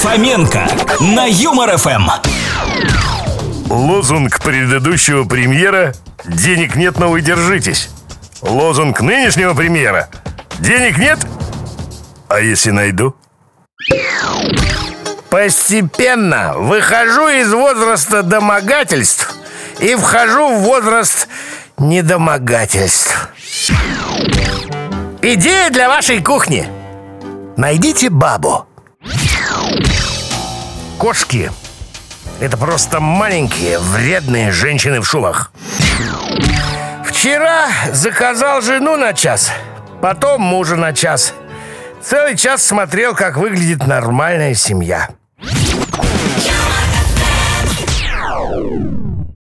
Фоменко на Юмор ФМ. Лозунг предыдущего премьера «Денег нет, но вы держитесь». Лозунг нынешнего премьера «Денег нет? А если найду?» Постепенно выхожу из возраста домогательств и вхожу в возраст недомогательств. Идея для вашей кухни. Найдите бабу. Кошки – это просто маленькие, вредные женщины в шубах. Вчера заказал жену на час, потом мужа на час. Целый час смотрел, как выглядит нормальная семья.